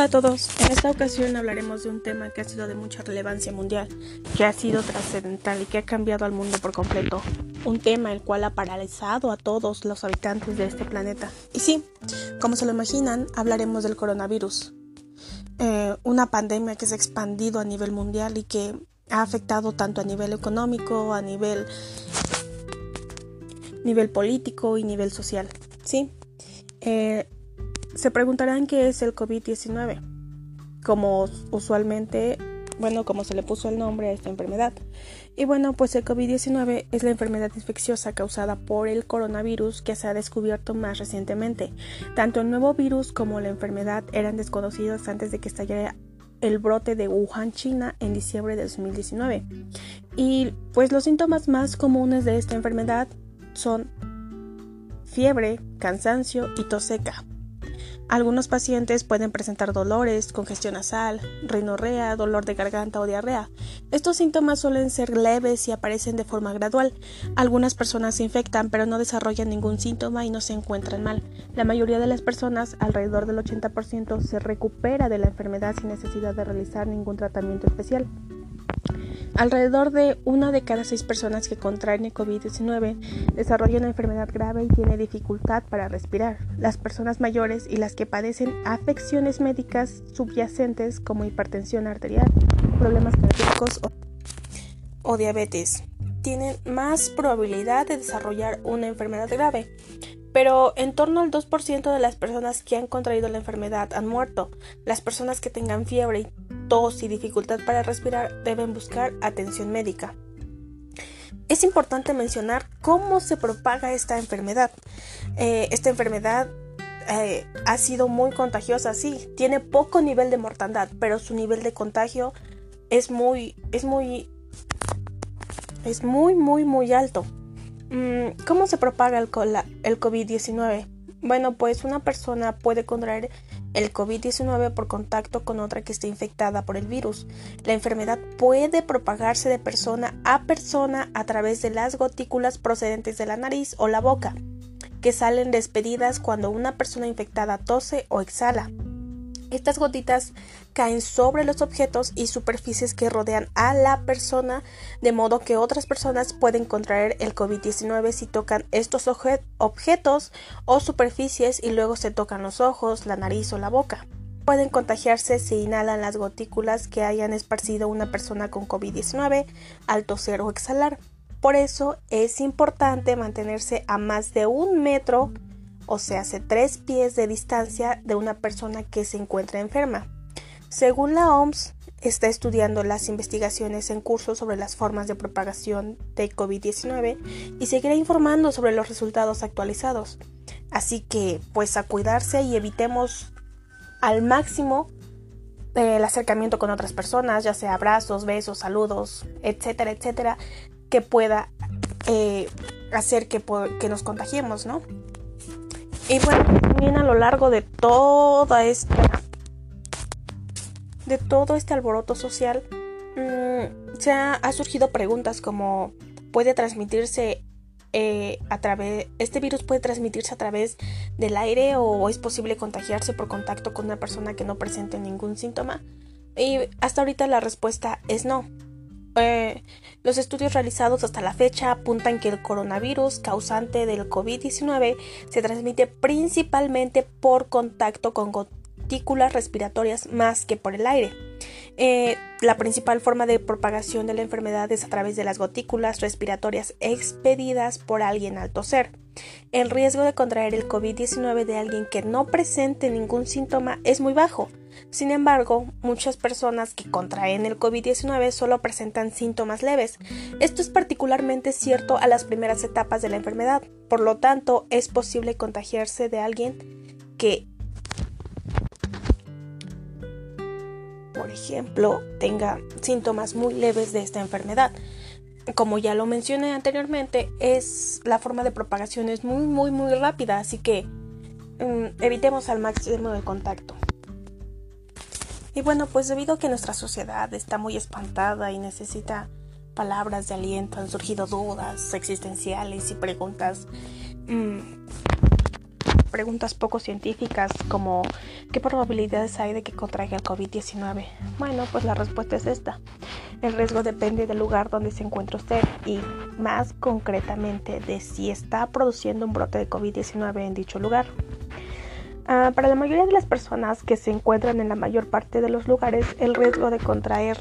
Hola a todos, en esta ocasión hablaremos de un tema que ha sido de mucha relevancia mundial, que ha sido trascendental y que ha cambiado al mundo por completo. Un tema el cual ha paralizado a todos los habitantes de este planeta. Y sí, como se lo imaginan, hablaremos del coronavirus. Eh, una pandemia que se ha expandido a nivel mundial y que ha afectado tanto a nivel económico, a nivel, nivel político y nivel social. Sí. Eh, se preguntarán qué es el COVID-19, como usualmente, bueno, como se le puso el nombre a esta enfermedad. Y bueno, pues el COVID-19 es la enfermedad infecciosa causada por el coronavirus que se ha descubierto más recientemente. Tanto el nuevo virus como la enfermedad eran desconocidos antes de que estallara el brote de Wuhan, China, en diciembre de 2019. Y pues los síntomas más comunes de esta enfermedad son fiebre, cansancio y tos seca. Algunos pacientes pueden presentar dolores, congestión nasal, rinorrea, dolor de garganta o diarrea. Estos síntomas suelen ser leves y aparecen de forma gradual. Algunas personas se infectan pero no desarrollan ningún síntoma y no se encuentran mal. La mayoría de las personas, alrededor del 80%, se recupera de la enfermedad sin necesidad de realizar ningún tratamiento especial. Alrededor de una de cada seis personas que contraen el COVID-19 desarrolla una enfermedad grave y tiene dificultad para respirar. Las personas mayores y las que padecen afecciones médicas subyacentes como hipertensión arterial, problemas cardíacos o, diabetes tienen más probabilidad de desarrollar una enfermedad grave pero en torno al 2% de las personas que han contraído la enfermedad han muerto. Las personas que tengan fiebre y y dificultad para respirar deben buscar atención médica. Es importante mencionar cómo se propaga esta enfermedad. Eh, esta enfermedad eh, ha sido muy contagiosa, sí, tiene poco nivel de mortandad, pero su nivel de contagio es muy, es muy, es muy, muy, muy alto. Mm, ¿Cómo se propaga el COVID-19? Bueno, pues una persona puede contraer el COVID-19 por contacto con otra que esté infectada por el virus. La enfermedad puede propagarse de persona a persona a través de las gotículas procedentes de la nariz o la boca, que salen despedidas cuando una persona infectada tose o exhala. Estas gotitas caen sobre los objetos y superficies que rodean a la persona, de modo que otras personas pueden contraer el COVID-19 si tocan estos objetos o superficies y luego se tocan los ojos, la nariz o la boca. Pueden contagiarse si inhalan las gotículas que hayan esparcido una persona con COVID-19 al toser o exhalar. Por eso es importante mantenerse a más de un metro o sea, hace tres pies de distancia de una persona que se encuentra enferma. Según la OMS, está estudiando las investigaciones en curso sobre las formas de propagación de COVID-19 y seguirá informando sobre los resultados actualizados. Así que, pues a cuidarse y evitemos al máximo eh, el acercamiento con otras personas, ya sea abrazos, besos, saludos, etcétera, etcétera, que pueda eh, hacer que, que nos contagiemos, ¿no? Y bueno, también a lo largo de toda esta de todo este alboroto social mm, se ha, surgido preguntas como puede transmitirse eh, a través este virus puede transmitirse a través del aire o es posible contagiarse por contacto con una persona que no presente ningún síntoma y hasta ahorita la respuesta es no eh, los estudios realizados hasta la fecha apuntan que el coronavirus causante del COVID-19 se transmite principalmente por contacto con gotículas respiratorias más que por el aire. Eh, la principal forma de propagación de la enfermedad es a través de las gotículas respiratorias expedidas por alguien al toser. El riesgo de contraer el COVID-19 de alguien que no presente ningún síntoma es muy bajo. Sin embargo, muchas personas que contraen el COVID-19 solo presentan síntomas leves. Esto es particularmente cierto a las primeras etapas de la enfermedad. Por lo tanto, es posible contagiarse de alguien que, por ejemplo, tenga síntomas muy leves de esta enfermedad como ya lo mencioné anteriormente, es la forma de propagación es muy muy muy rápida, así que mm, evitemos al máximo el contacto. Y bueno, pues debido a que nuestra sociedad está muy espantada y necesita palabras de aliento, han surgido dudas existenciales y preguntas mm, preguntas poco científicas como ¿qué probabilidades hay de que contraiga el COVID-19? Bueno, pues la respuesta es esta. El riesgo depende del lugar donde se encuentra usted y más concretamente de si está produciendo un brote de COVID-19 en dicho lugar. Ah, para la mayoría de las personas que se encuentran en la mayor parte de los lugares, el riesgo de contraer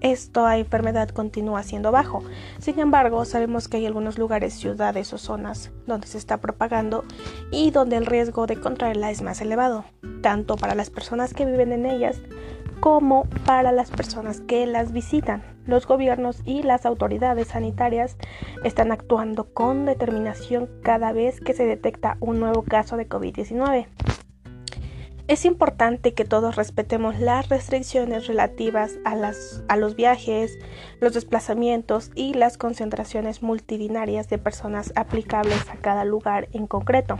esta enfermedad continúa siendo bajo. Sin embargo, sabemos que hay algunos lugares, ciudades o zonas donde se está propagando y donde el riesgo de contraerla es más elevado, tanto para las personas que viven en ellas como para las personas que las visitan. Los gobiernos y las autoridades sanitarias están actuando con determinación cada vez que se detecta un nuevo caso de COVID-19. Es importante que todos respetemos las restricciones relativas a, los viajes, los desplazamientos y las concentraciones multidinarias de personas aplicables a cada lugar en concreto.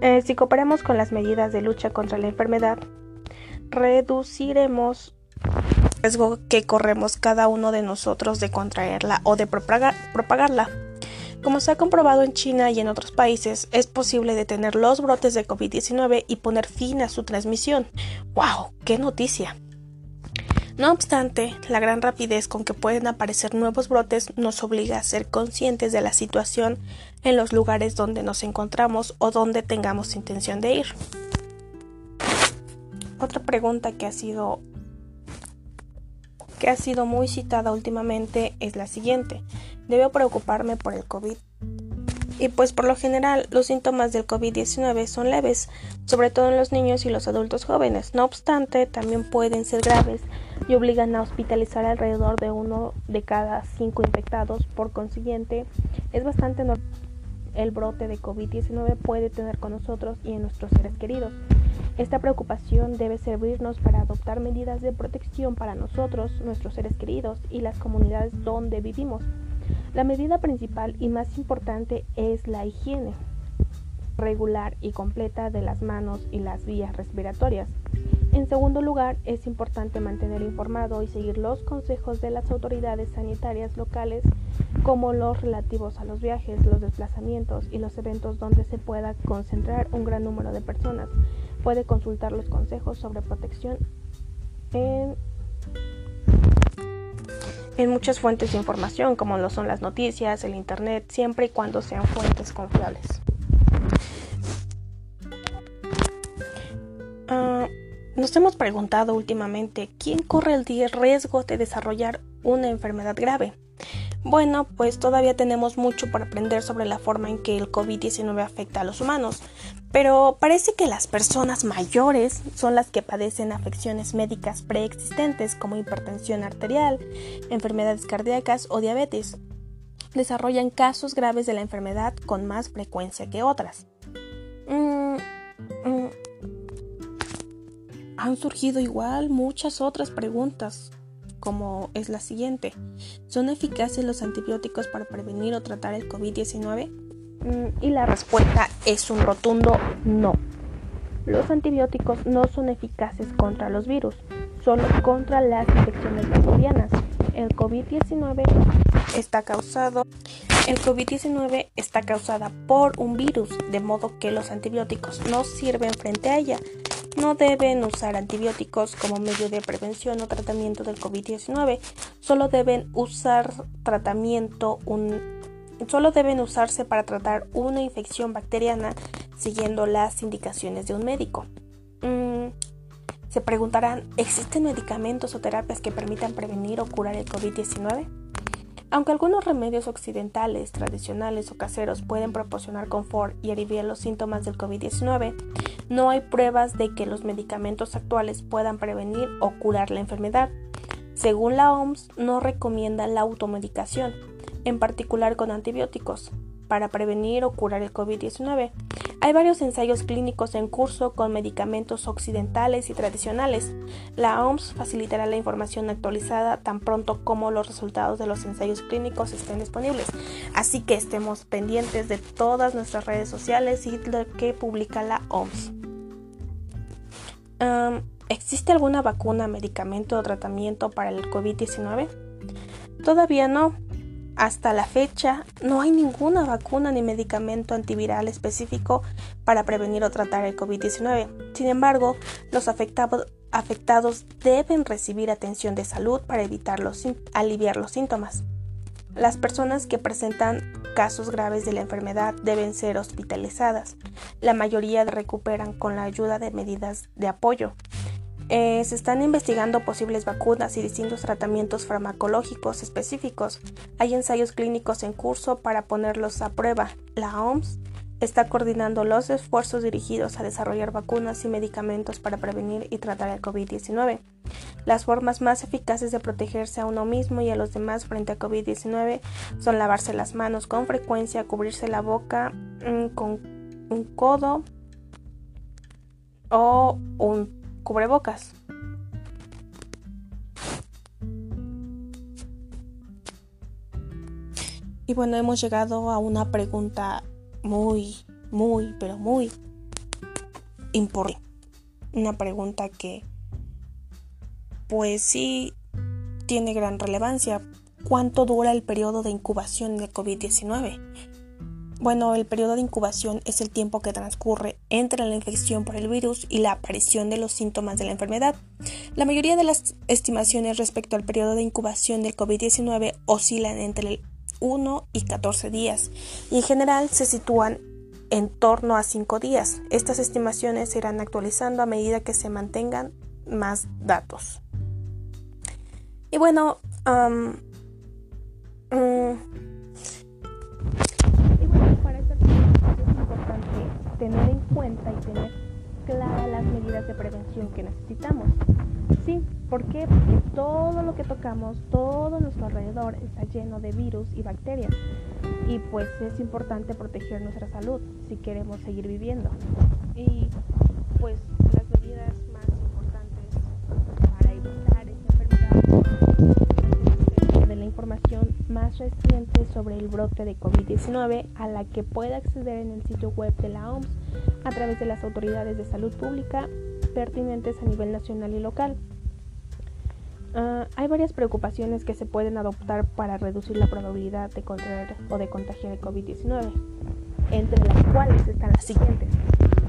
Eh, si cooperamos con las medidas de lucha contra la enfermedad, reduciremos riesgo que corremos cada uno de nosotros de contraerla o de propagarla. Como se ha comprobado en China y en otros países, es posible detener los brotes de COVID-19 y poner fin a su transmisión. ¡Wow! ¡Qué noticia! No obstante, la gran rapidez con que pueden aparecer nuevos brotes nos obliga a ser conscientes de la situación en los lugares donde nos encontramos o donde tengamos intención de ir. Otra pregunta que ha sido que ha sido muy citada últimamente es la siguiente. ¿Debo preocuparme por el COVID? Y pues por lo general los síntomas del COVID-19 son leves, sobre todo en los niños y los adultos jóvenes. No obstante, también pueden ser graves y obligan a hospitalizar alrededor de uno de cada cinco infectados. Por consiguiente, es bastante normal el brote de COVID-19 puede tener con nosotros y en nuestros seres queridos. Esta preocupación debe servirnos para adoptar medidas de protección para nosotros, nuestros seres queridos y las comunidades donde vivimos. La medida principal y más importante es la higiene regular y completa de las manos y las vías respiratorias. En segundo lugar, es importante mantener informado y seguir los consejos de las autoridades sanitarias locales como los relativos a los viajes, los desplazamientos y los eventos donde se pueda concentrar un gran número de personas. Puede consultar los consejos sobre protección en, en muchas fuentes de información como lo son las noticias, el Internet, siempre y cuando sean fuentes confiables. Nos hemos preguntado últimamente quién corre el riesgo de desarrollar una enfermedad grave. Bueno, pues todavía tenemos mucho por aprender sobre la forma en que el COVID-19 afecta a los humanos, pero parece que las personas mayores son las que padecen afecciones médicas preexistentes como hipertensión arterial, enfermedades cardíacas o diabetes. Desarrollan casos graves de la enfermedad con más frecuencia que otras. Mm, mm, han surgido igual muchas otras preguntas, como es la siguiente. ¿Son eficaces los antibióticos para prevenir o tratar el COVID-19? Mm, y la respuesta es un rotundo no. Los antibióticos no son eficaces contra los virus, solo contra las infecciones bacterianas. El COVID-19 está causado el COVID-19 está causada por un virus, de modo que los antibióticos no sirven frente a ella, no deben usar antibióticos como medio de prevención o tratamiento del COVID-19. Solo deben usar tratamiento solo deben usarse para tratar una infección bacteriana siguiendo las indicaciones de un médico. Mm, se preguntarán, ¿existen medicamentos o terapias que permitan prevenir o curar el COVID-19? Aunque algunos remedios occidentales, tradicionales o caseros pueden proporcionar confort y aliviar los síntomas del COVID-19, no hay pruebas de que los medicamentos actuales puedan prevenir o curar la enfermedad. Según la OMS, no recomienda la automedicación, en particular con antibióticos, para prevenir o curar el COVID-19. Hay varios ensayos clínicos en curso con medicamentos occidentales y tradicionales. La OMS facilitará la información actualizada tan pronto como los resultados de los ensayos clínicos estén disponibles. Así que estemos pendientes de todas nuestras redes sociales y lo que publica la OMS. ¿Existe alguna vacuna, medicamento o tratamiento para el COVID-19? Todavía no. Hasta la fecha no hay ninguna vacuna ni medicamento antiviral específico para prevenir o tratar el COVID-19. Sin embargo, los afectados deben recibir atención de salud para evitar aliviar los síntomas. Las personas que presentan casos graves de la enfermedad deben ser hospitalizadas. La mayoría recuperan con la ayuda de medidas de apoyo. Eh, se están investigando posibles vacunas y distintos tratamientos farmacológicos específicos. Hay ensayos clínicos en curso para ponerlos a prueba. La OMS está coordinando los esfuerzos dirigidos a desarrollar vacunas y medicamentos para prevenir y tratar el COVID-19. Las formas más eficaces de protegerse a uno mismo y a los demás frente a COVID-19 son lavarse las manos con frecuencia, cubrirse la boca mm, con un codo o un cubrebocas. Y bueno, hemos llegado a una pregunta muy, muy, pero muy importante. Una pregunta que, pues sí, tiene gran relevancia. ¿Cuánto dura el periodo de incubación de COVID-19? Bueno, el periodo de incubación es el tiempo que transcurre entre la infección por el virus y la aparición de los síntomas de la enfermedad. La mayoría de las estimaciones respecto al periodo de incubación del COVID-19 oscilan entre 1 y 14 días y en general se sitúan en torno a 5 días. Estas estimaciones se irán actualizando a medida que se mantengan más datos. Y bueno, um, tener en cuenta y tener claras las medidas de prevención que necesitamos. Sí, ¿por qué? Porque todo lo que tocamos, todo nuestro alrededor está lleno de virus y bacterias. Y pues es importante proteger nuestra salud si queremos seguir viviendo. Y reciente sobre el brote de COVID-19 a la que puede acceder en el sitio web de la OMS a través de las autoridades de salud pública pertinentes a nivel nacional y local. Ah, hay varias preocupaciones que se pueden adoptar para reducir la probabilidad de contraer o de contagiar el COVID-19, entre las cuales están las siguientes.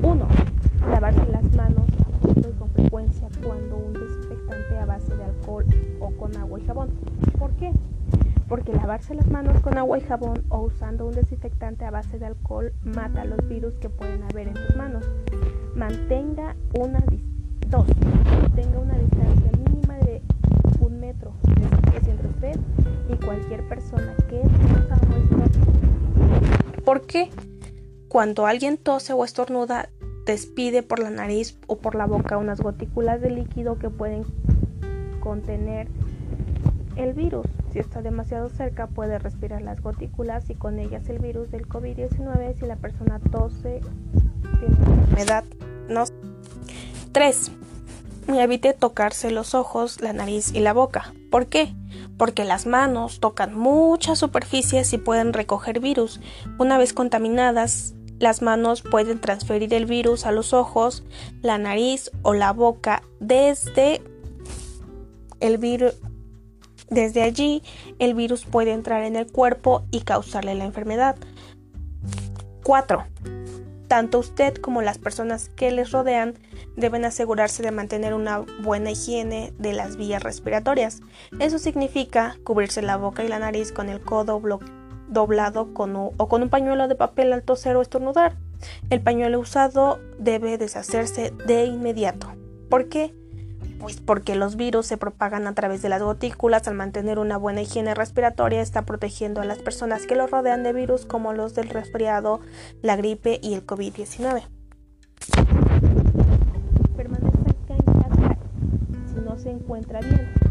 1. Lavarse las manos y con frecuencia cuando un desinfectante a base de alcohol o con agua y jabón. ¿Por qué? Porque lavarse las manos con agua y jabón o usando un desinfectante a base de alcohol mata los virus que pueden haber en tus manos. Mantenga una una distancia mínima de un metro entre usted y cualquier persona que tosa o estornude. ¿Por qué? Cuando alguien tose o estornuda, despide por la nariz o por la boca unas gotículas de líquido que pueden contener el virus. Si está demasiado cerca puede respirar las gotículas y con ellas el virus del COVID-19 si la persona tose, tiene enfermedad. No. 3. Evite tocarse los ojos, la nariz y la boca. ¿Por qué? Porque las manos tocan muchas superficies y pueden recoger virus. Una vez contaminadas, las manos pueden transferir el virus a los ojos, la nariz o la boca desde el virus desde allí, el virus puede entrar en el cuerpo y causarle la enfermedad. 4. Tanto usted como las personas que les rodean deben asegurarse de mantener una buena higiene de las vías respiratorias. Eso significa cubrirse la boca y la nariz con el codo doblado con o con un pañuelo de papel al toser o estornudar. El pañuelo usado debe deshacerse de inmediato. ¿Por qué? Pues porque los virus se propagan a través de las gotículas, al mantener una buena higiene respiratoria está protegiendo a las personas que lo rodean de virus como los del resfriado, la gripe y el COVID-19. Permanezca en casa si no se encuentra bien.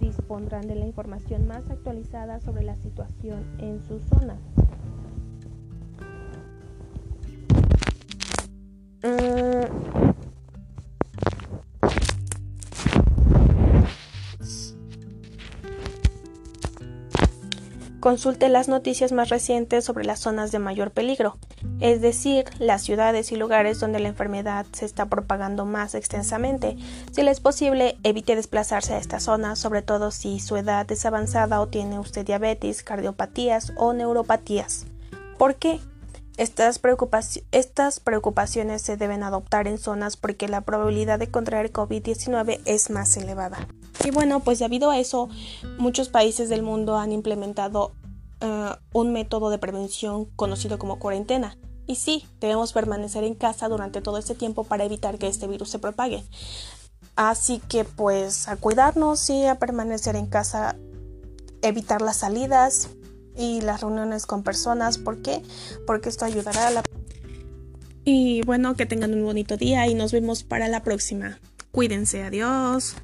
Dispondrán de la información más actualizada sobre la situación en su zona. Mm. Consulte las noticias más recientes sobre las zonas de mayor peligro, es decir, las ciudades y lugares donde la enfermedad se está propagando más extensamente. Si le es posible, evite desplazarse a estas zonas, sobre todo si su edad es avanzada o tiene usted diabetes, cardiopatías o neuropatías. ¿Por qué? Estas, estas, preocupaciones se deben adoptar en zonas porque la probabilidad de contraer COVID-19 es más elevada. Y bueno, pues debido a eso, muchos países del mundo han implementado eh, un método de prevención conocido como cuarentena. Y sí, debemos permanecer en casa durante todo este tiempo para evitar que este virus se propague. Así que pues a cuidarnos y a permanecer en casa, evitar las salidas y las reuniones con personas. ¿Por qué? Porque esto ayudará a la... Y bueno, que tengan un bonito día y nos vemos para la próxima. Cuídense, adiós.